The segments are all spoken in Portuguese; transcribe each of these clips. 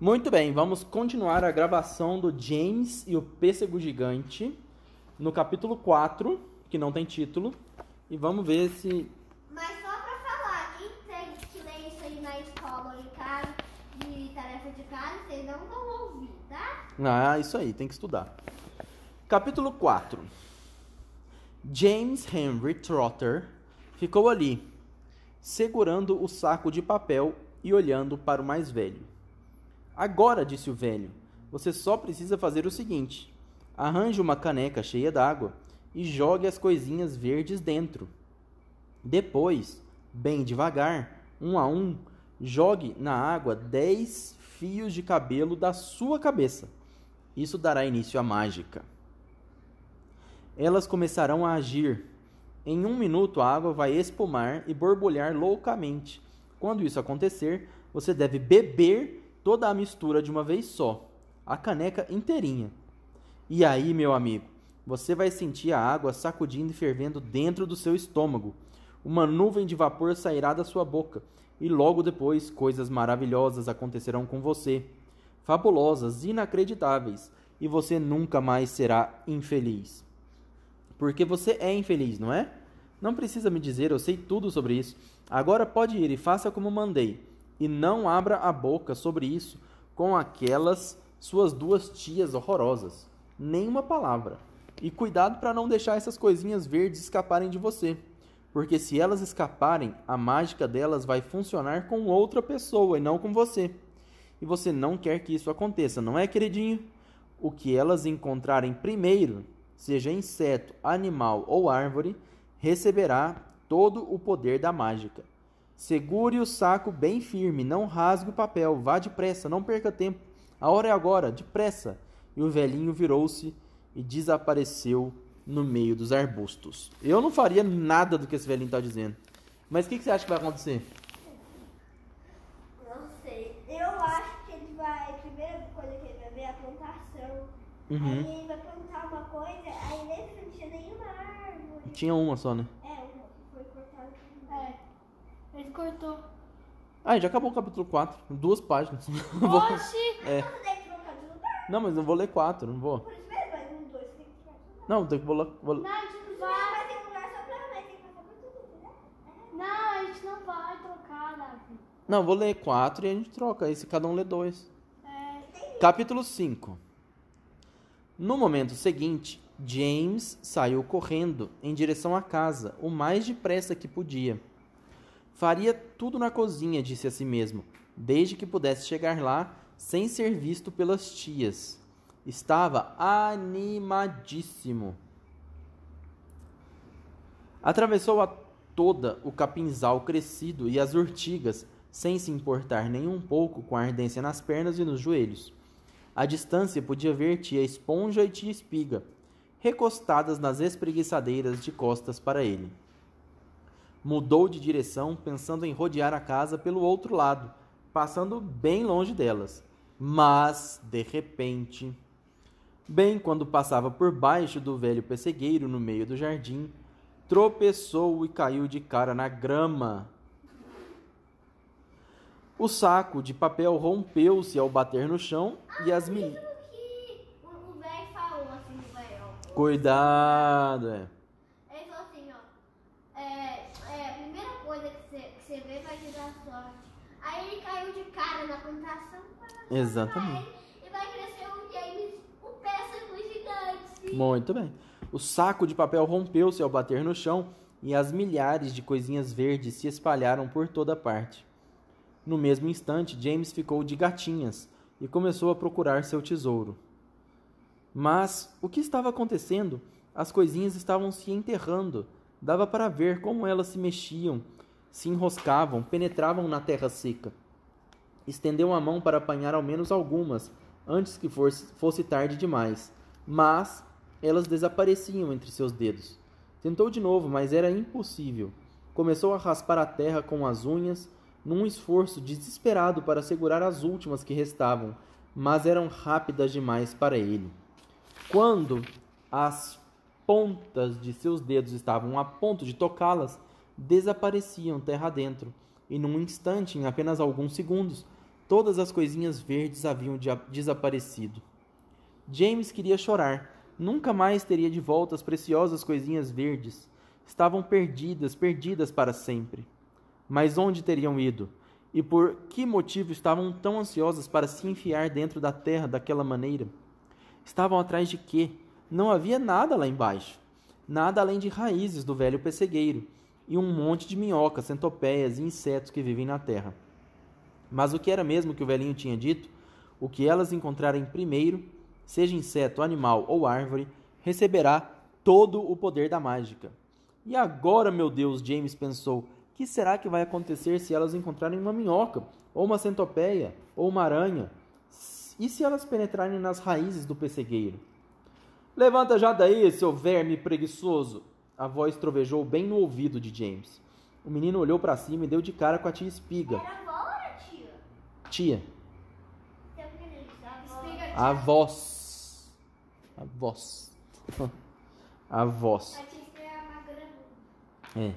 Muito bem, vamos continuar a gravação do James e o Pêssego Gigante no capítulo 4, que não tem título. E vamos ver se. Mas só pra falar, quem tem que ler isso aí na escola em casa, de tarefa de casa, vocês não vão ouvir, tá? Ah, isso aí, tem que estudar. Capítulo 4 James Henry Trotter ficou ali, segurando o saco de papel e olhando para o mais velho. Agora, disse o velho, você só precisa fazer o seguinte: arranje uma caneca cheia d'água e jogue as coisinhas verdes dentro. Depois, bem devagar, um a um, jogue na água dez fios de cabelo da sua cabeça. Isso dará início à mágica. Elas começarão a agir. Em um minuto, a água vai espumar e borbulhar loucamente. Quando isso acontecer, você deve beber toda a mistura de uma vez só, a caneca inteirinha. E aí, meu amigo, você vai sentir a água sacudindo e fervendo dentro do seu estômago. Uma nuvem de vapor sairá da sua boca e logo depois coisas maravilhosas acontecerão com você, fabulosas, inacreditáveis, e você nunca mais será infeliz. Porque você é infeliz, não é? Não precisa me dizer, eu sei tudo sobre isso. Agora pode ir e faça como mandei e não abra a boca sobre isso com aquelas suas duas tias horrorosas. Nenhuma palavra. E cuidado para não deixar essas coisinhas verdes escaparem de você, porque se elas escaparem, a mágica delas vai funcionar com outra pessoa e não com você. E você não quer que isso aconteça, não é, queridinho? O que elas encontrarem primeiro, seja inseto, animal ou árvore, receberá todo o poder da mágica. Segure o saco bem firme, não rasgue o papel, vá depressa, não perca tempo. A hora é agora, depressa. E o velhinho virou-se e desapareceu no meio dos arbustos. Eu não faria nada do que esse velhinho está dizendo. Mas o que, que, você acha que vai acontecer? Não sei. Eu acho que ele vai. A primeira coisa que ele vai ver é a plantação. Uhum. Aí ele vai plantar uma coisa, aí nesse não tinha nenhuma árvore. Tinha uma só, né? É, uma que foi cortada. É. Ele cortou. Ah, já acabou o capítulo 4. Duas páginas. Oxi! É. Você tem que trocar de lugar. Não, mas eu vou ler quatro, não vou. Por isso mesmo, mas um, dois, tem que trocar de lugar. Não, tem que vou, ler- vou... Não, a gente não Não, vai. mas tem um lugar só pra nós, tem que passar por tudo, entendeu? Não, a gente não vai trocar, Davi. Não, vou ler quatro e a gente troca. Aí se cada um lê dois. É, Capítulo 5 No momento seguinte, James saiu correndo em direção à casa, o mais depressa que podia. Faria tudo na cozinha, disse a si mesmo, desde que pudesse chegar lá sem ser visto pelas tias. Estava animadíssimo. Atravessou a toda o capinzal crescido e as urtigas, sem se importar nem um pouco com a ardência nas pernas e nos joelhos. À distância podia ver tia Esponja e tia Espiga, recostadas nas espreguiçadeiras de costas para ele. Mudou de direção, pensando em rodear a casa pelo outro lado, passando bem longe delas. Mas, de repente, bem quando passava por baixo do velho pessegueiro no meio do jardim, tropeçou e caiu de cara na grama. O saco de papel rompeu-se ao bater no chão e as mil... Assim. Cuidado, é. Ele falou assim, ó. É, é, a primeira coisa vai te dar sorte. Aí ele caiu de cara na plantação. Exatamente. ele, E vai crescer o pêssego gigante. Muito bem. O saco de papel rompeu-se ao bater no chão e as milhares de coisinhas verdes se espalharam por toda parte. No mesmo instante, James ficou de gatinhas e começou a procurar seu tesouro. Mas o que estava acontecendo? As coisinhas estavam se enterrando. Dava para ver como elas se mexiam, se enroscavam, penetravam na terra seca. Estendeu a mão para apanhar ao menos algumas, antes que fosse, fosse tarde demais. Mas elas desapareciam entre seus dedos. Tentou de novo, mas era impossível. Começou a raspar a terra com as unhas, num esforço desesperado para segurar as últimas que restavam, mas eram rápidas demais para ele. Quando as pontas de seus dedos estavam a ponto de tocá-las, desapareciam terra dentro, e num instante, em apenas alguns segundos, Todas as coisinhas verdes haviam desaparecido. James queria chorar. Nunca mais teria de volta as preciosas coisinhas verdes. Estavam perdidas, perdidas para sempre. Mas onde teriam ido? E por que motivo estavam tão ansiosas para se enfiar dentro da terra daquela maneira? Estavam atrás de quê? Não havia nada lá embaixo. Nada além de raízes do velho pessegueiro e um monte de minhocas, centopeias e insetos que vivem na terra. Mas o que era mesmo que o velhinho tinha dito? O que elas encontrarem primeiro, seja inseto, animal ou árvore, receberá todo o poder da mágica. E agora, meu Deus, James pensou, que será que vai acontecer se elas encontrarem uma minhoca, ou uma centopeia, ou uma aranha? E se elas penetrarem nas raízes do pessegueiro? Levanta já daí, seu verme preguiçoso! A voz trovejou bem no ouvido de James. O menino olhou para cima e deu de cara com a tia Espiga. Era avó ou era tia? Tia. A voz. A voz. A voz. A grande. É.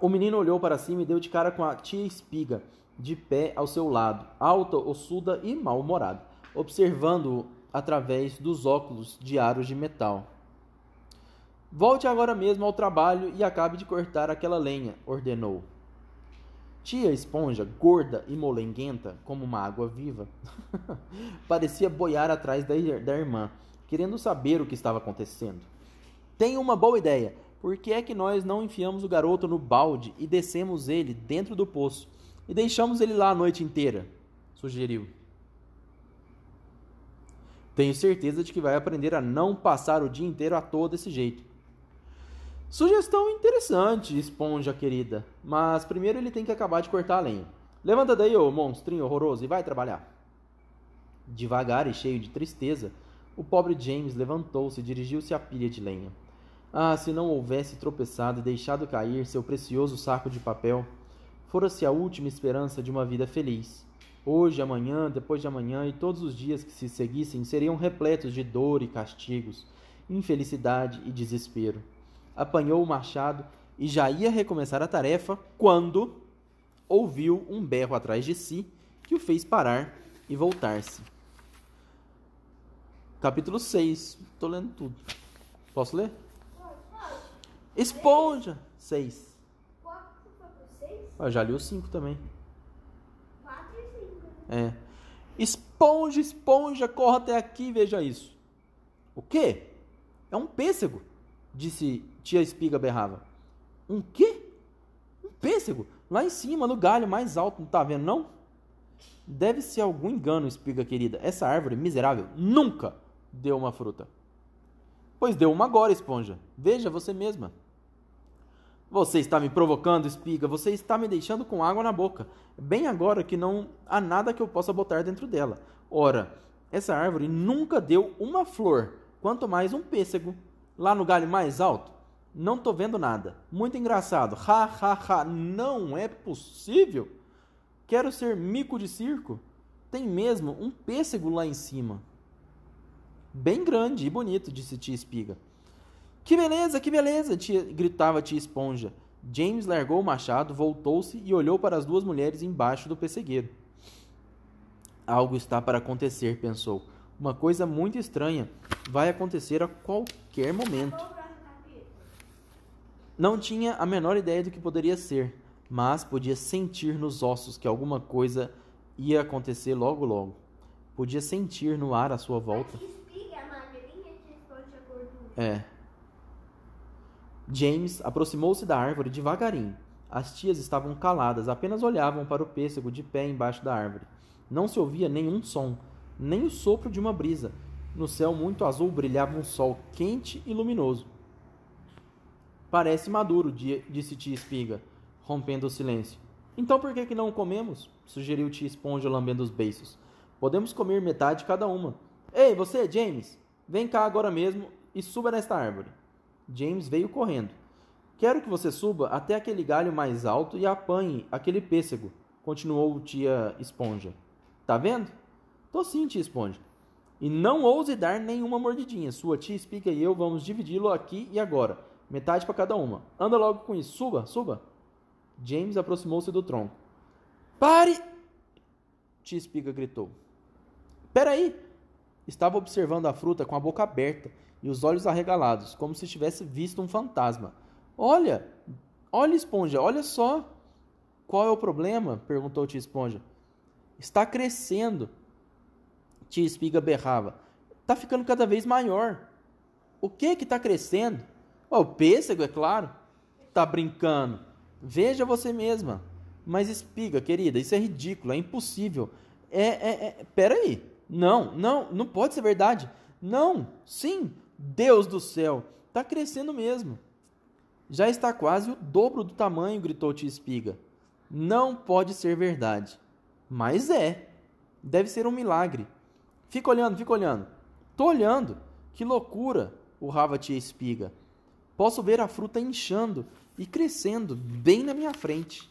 O menino olhou para cima e deu de cara com a tia Espiga, de pé ao seu lado, alta, ossuda e mal-humorada, observando-o através dos óculos de aros de metal. Volte agora mesmo ao trabalho e acabe de cortar aquela lenha, ordenou. Tia Esponja, gorda e molenguenta como uma água viva, parecia boiar atrás da, da irmã, querendo saber o que estava acontecendo. Tenho uma boa ideia. Por que é que nós não enfiamos o garoto no balde e descemos ele dentro do poço e deixamos ele lá a noite inteira? Sugeriu. Tenho certeza de que vai aprender a não passar o dia inteiro à toa desse jeito. Sugestão interessante, esponja querida. Mas primeiro ele tem que acabar de cortar a lenha. Levanta daí, ô monstrinho horroroso, e vai trabalhar. Devagar e cheio de tristeza, o pobre James levantou-se e dirigiu-se à pilha de lenha. Ah, se não houvesse tropeçado e deixado cair seu precioso saco de papel, fora-se a última esperança de uma vida feliz. Hoje, amanhã, depois de amanhã e todos os dias que se seguissem seriam repletos de dor e castigos, infelicidade e desespero. Apanhou o machado e já ia recomeçar a tarefa quando ouviu um berro atrás de si que o fez parar e voltar-se. Capítulo 6. Tô lendo tudo. Posso ler? Esponja! 6. Quatro foi pro seis? Eu já li o 5 também. Quatro e cinco. né? É. Esponja, esponja, corra até aqui e veja isso. O quê? É um pêssego, disse tia Espiga berrava. Um quê? Um pêssego? Lá em cima, no galho mais alto, não tá vendo não? Deve ser algum engano, Espiga querida. Essa árvore miserável nunca deu uma fruta. Pois deu uma agora, esponja. Veja você mesma. Você está me provocando, espiga. Você está me deixando com água na boca. Bem agora que não há nada que eu possa botar dentro dela. Ora, essa árvore nunca deu uma flor, quanto mais um pêssego. Lá no galho mais alto, não tô vendo nada. Muito engraçado. Ha, ha, ha. Não é possível. Quero ser mico de circo. Tem mesmo um pêssego lá em cima. Bem grande e bonito, disse tia Espiga. Que beleza, que beleza! Tia, gritava tia Esponja. James largou o machado, voltou-se e olhou para as duas mulheres embaixo do pessegueiro. Algo está para acontecer, pensou. Uma coisa muito estranha vai acontecer a qualquer momento. Não tinha a menor ideia do que poderia ser, mas podia sentir nos ossos que alguma coisa ia acontecer logo logo. Podia sentir no ar à sua volta. É. James aproximou-se da árvore devagarinho. As tias estavam caladas, apenas olhavam para o pêssego de pé embaixo da árvore. Não se ouvia nenhum som, nem o sopro de uma brisa. No céu muito azul brilhava um sol quente e luminoso. Parece maduro, di- disse tia Espiga, rompendo o silêncio. Então por que, que não comemos? sugeriu tia Esponja lambendo os beiços. Podemos comer metade cada uma. Ei, você, James! Vem cá agora mesmo e suba nesta árvore. James veio correndo. Quero que você suba até aquele galho mais alto e apanhe aquele pêssego, continuou tia Esponja. Tá vendo? Tô sim, tia Esponja. E não ouse dar nenhuma mordidinha. Sua tia Espiga e eu vamos dividi-lo aqui e agora. Metade para cada uma. Anda logo com isso. Suba, suba. James aproximou-se do tronco. Pare! Tia Espiga gritou. Peraí! Estava observando a fruta com a boca aberta e os olhos arregalados, como se tivesse visto um fantasma. Olha! Olha, Esponja, olha só! Qual é o problema? perguntou Tia Esponja. Está crescendo. Tia Espiga berrava. Está ficando cada vez maior. O que que está crescendo? Oh, o pêssego, é claro. Está brincando. Veja você mesma. Mas espiga, querida, isso é ridículo, é impossível. É, é, é, peraí. Não, não, não pode ser verdade. Não, sim, Deus do céu, está crescendo mesmo. Já está quase o dobro do tamanho, gritou Tia Espiga. Não pode ser verdade. Mas é. Deve ser um milagre. Fica olhando, fica olhando. Tô olhando. Que loucura, urrava Tia Espiga. Posso ver a fruta inchando e crescendo bem na minha frente.